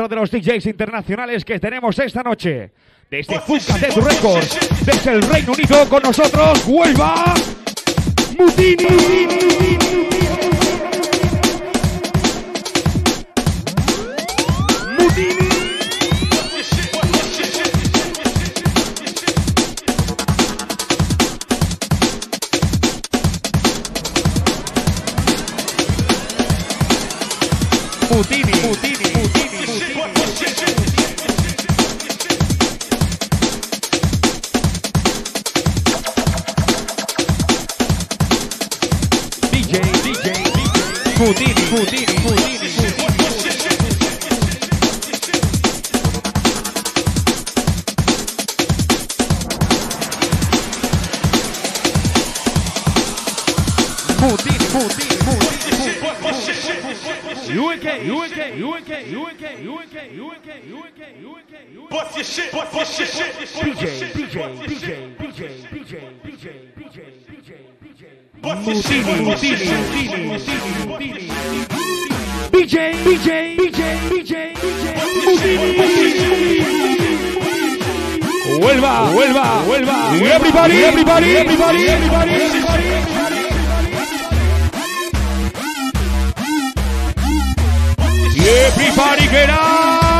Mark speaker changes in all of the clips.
Speaker 1: otro de los DJs internacionales que tenemos esta noche. Desde Fuca de Records, desde el Reino Unido con nosotros, Huelva, Mutini. Mutini, DJ, Mutini, Mutini, Mutini, Mutini, Mutini, Mutini, UNK, UNK, UNK, UNK, UNK, UNK, UNK, UNK,
Speaker 2: Bust your shit, bust your shit, shit,
Speaker 1: DJ, DJ, DJ, DJ, DJ, DJ, DJ, DJ, Mutini. Huelva, Huelva, Huelva. Everybody, everybody, everybody, everybody, everybody. Everybody get up.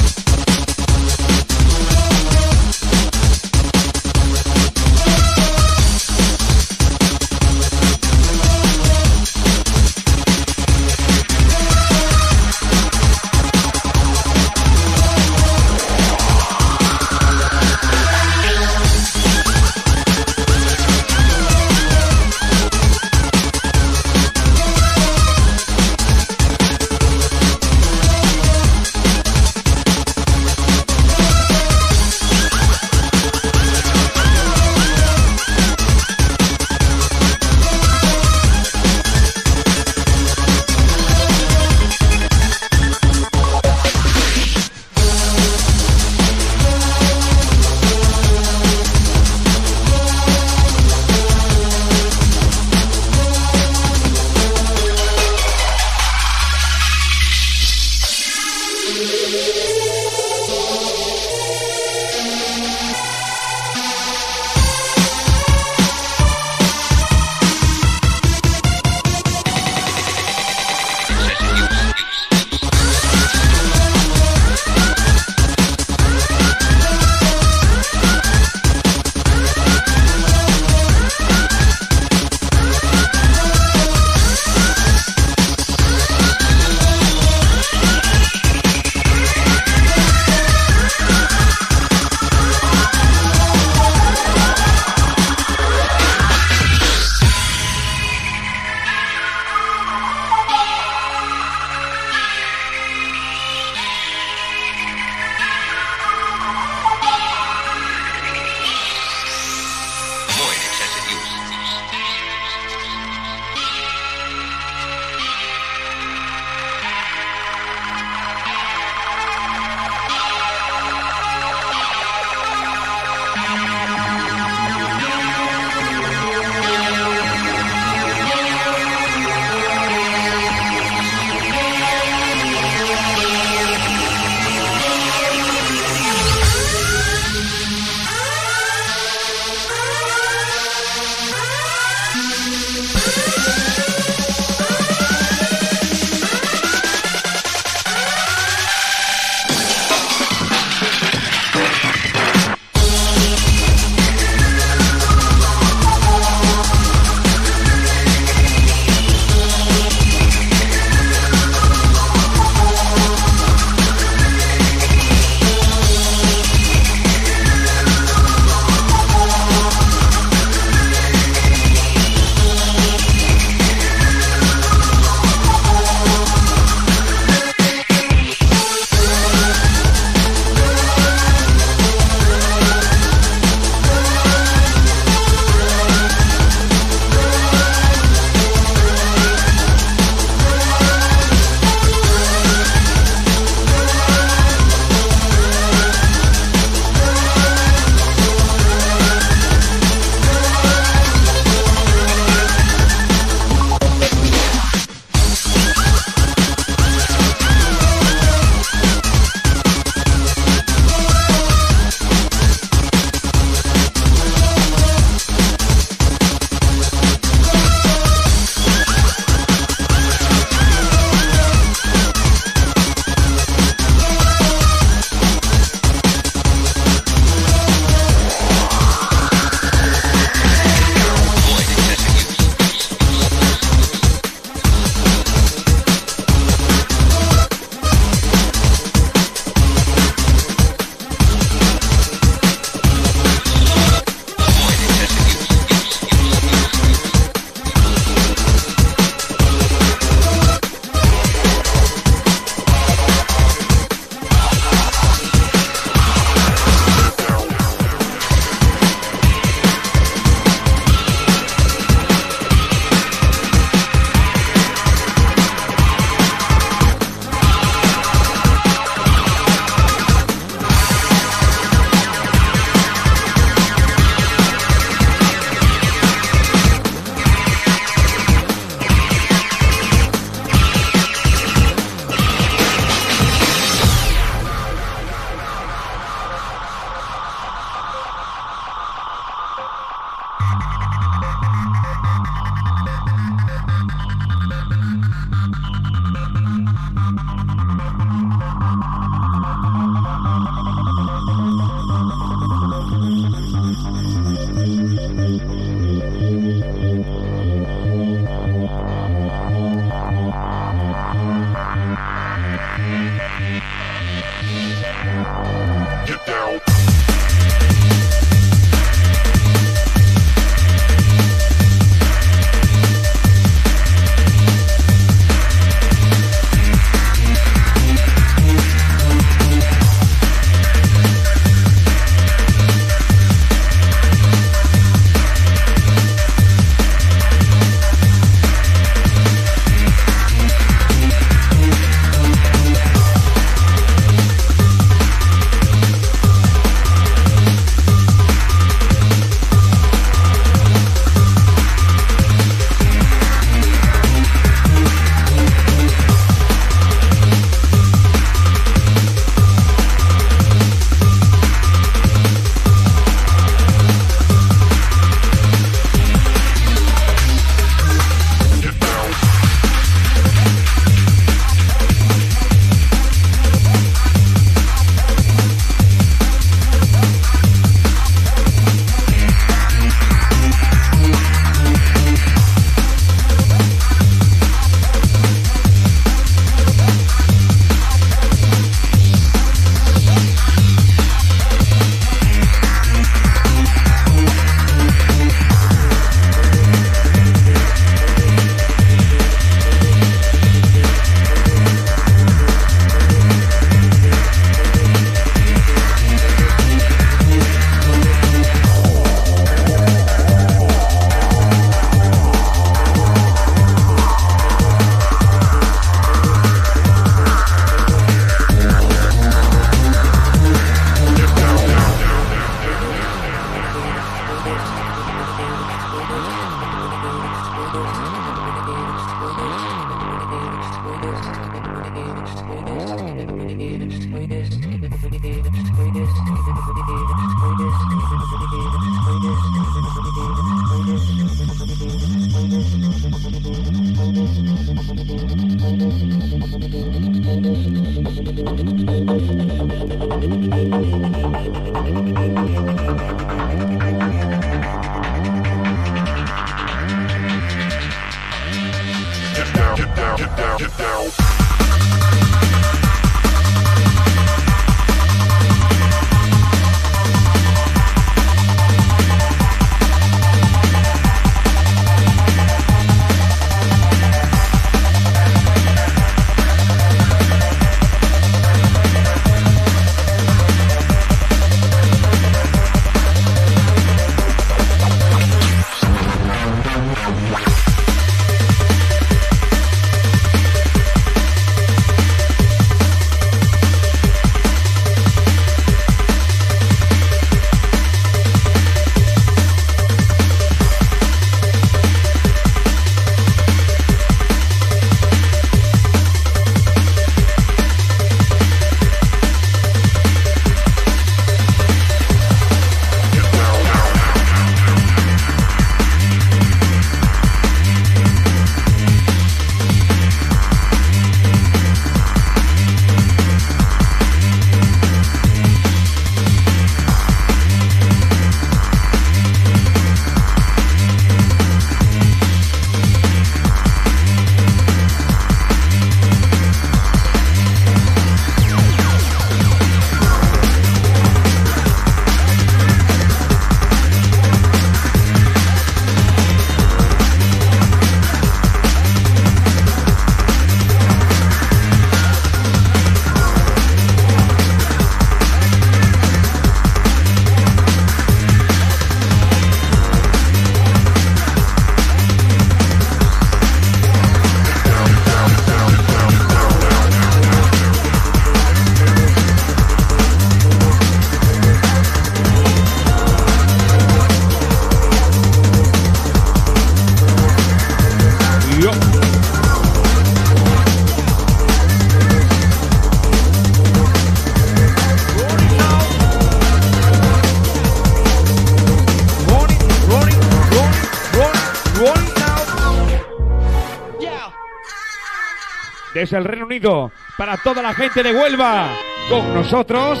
Speaker 1: desde el Reino Unido, para toda la gente de Huelva, con nosotros,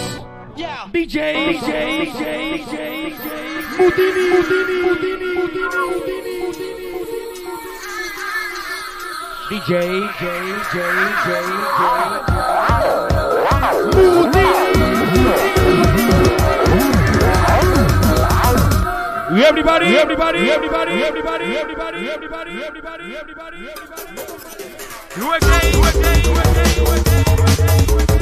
Speaker 1: DJ, DJ, Everybody, everybody, everybody, everybody, everybody, everybody. everybody, everybody, everybody, everybody.
Speaker 3: You again, you again, you again,
Speaker 4: you again, you again,
Speaker 3: you
Speaker 1: again.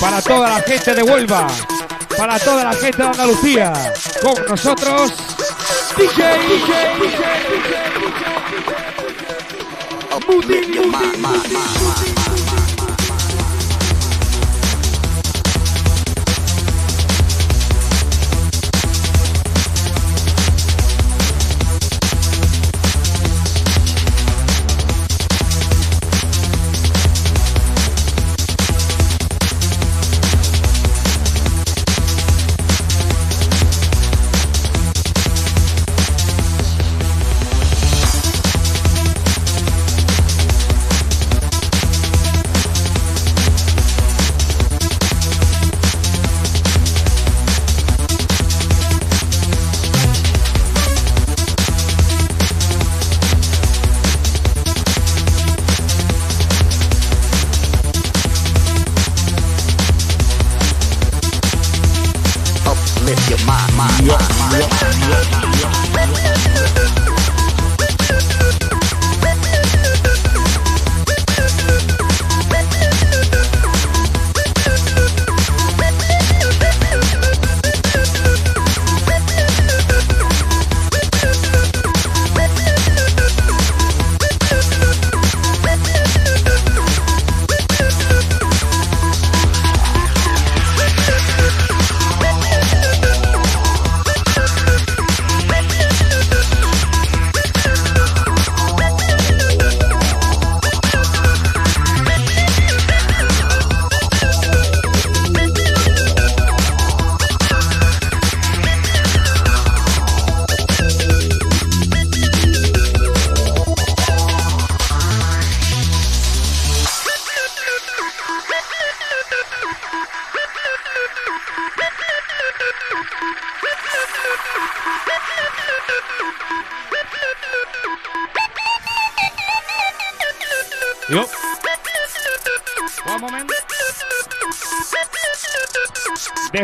Speaker 1: Para toda la gente de Huelva, para toda la gente de Andalucía, con nosotros,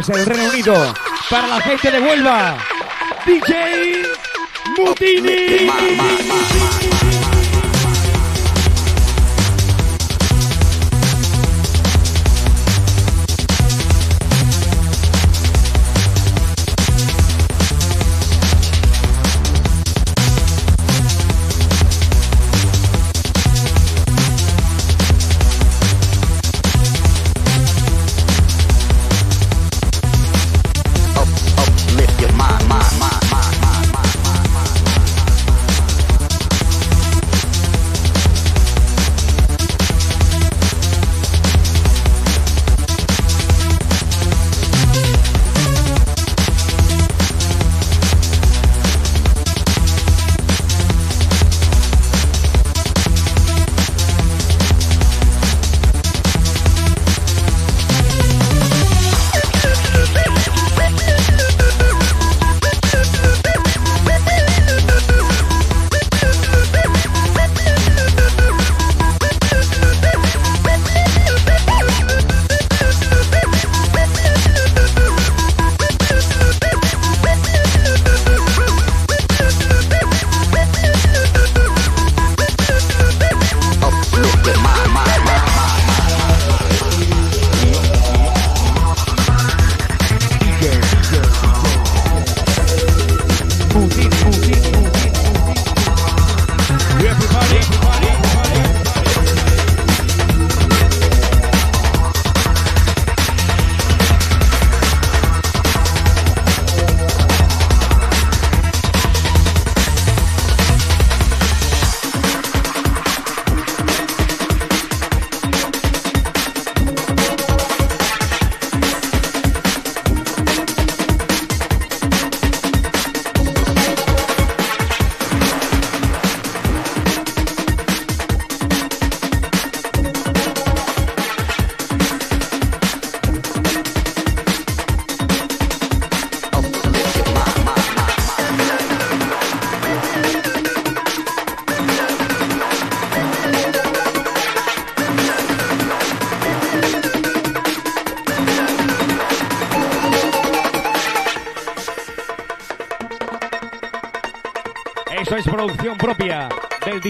Speaker 1: Desde el Reino Unido, para la gente de Huelva, DJ Mutini.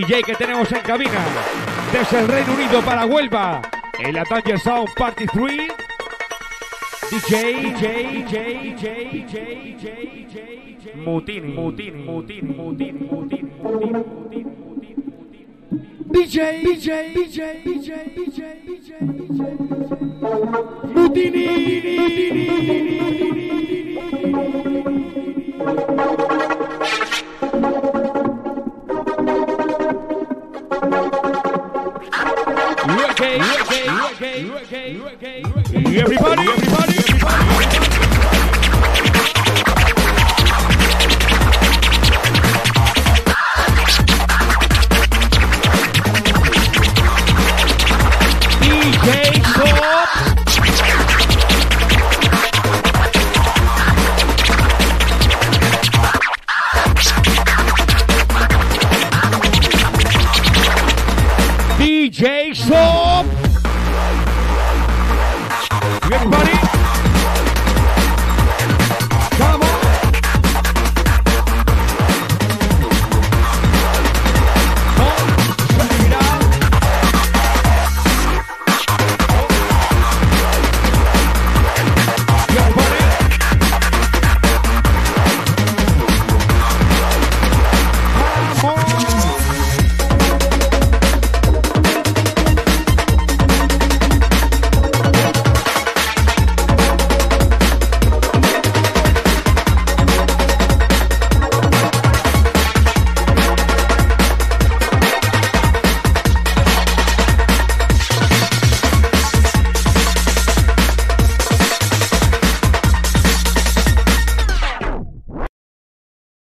Speaker 1: DJ que tenemos en cabina. Desde el Reino Unido para Huelva. El Atanger Sound Party 3. DJ, DJ, DJ, DJ, DJ, Mutini, Mutini, Mutini, Mutini, Mutini, Mutini, Mutini, DJ, DJ, DJ, DJ, DJ.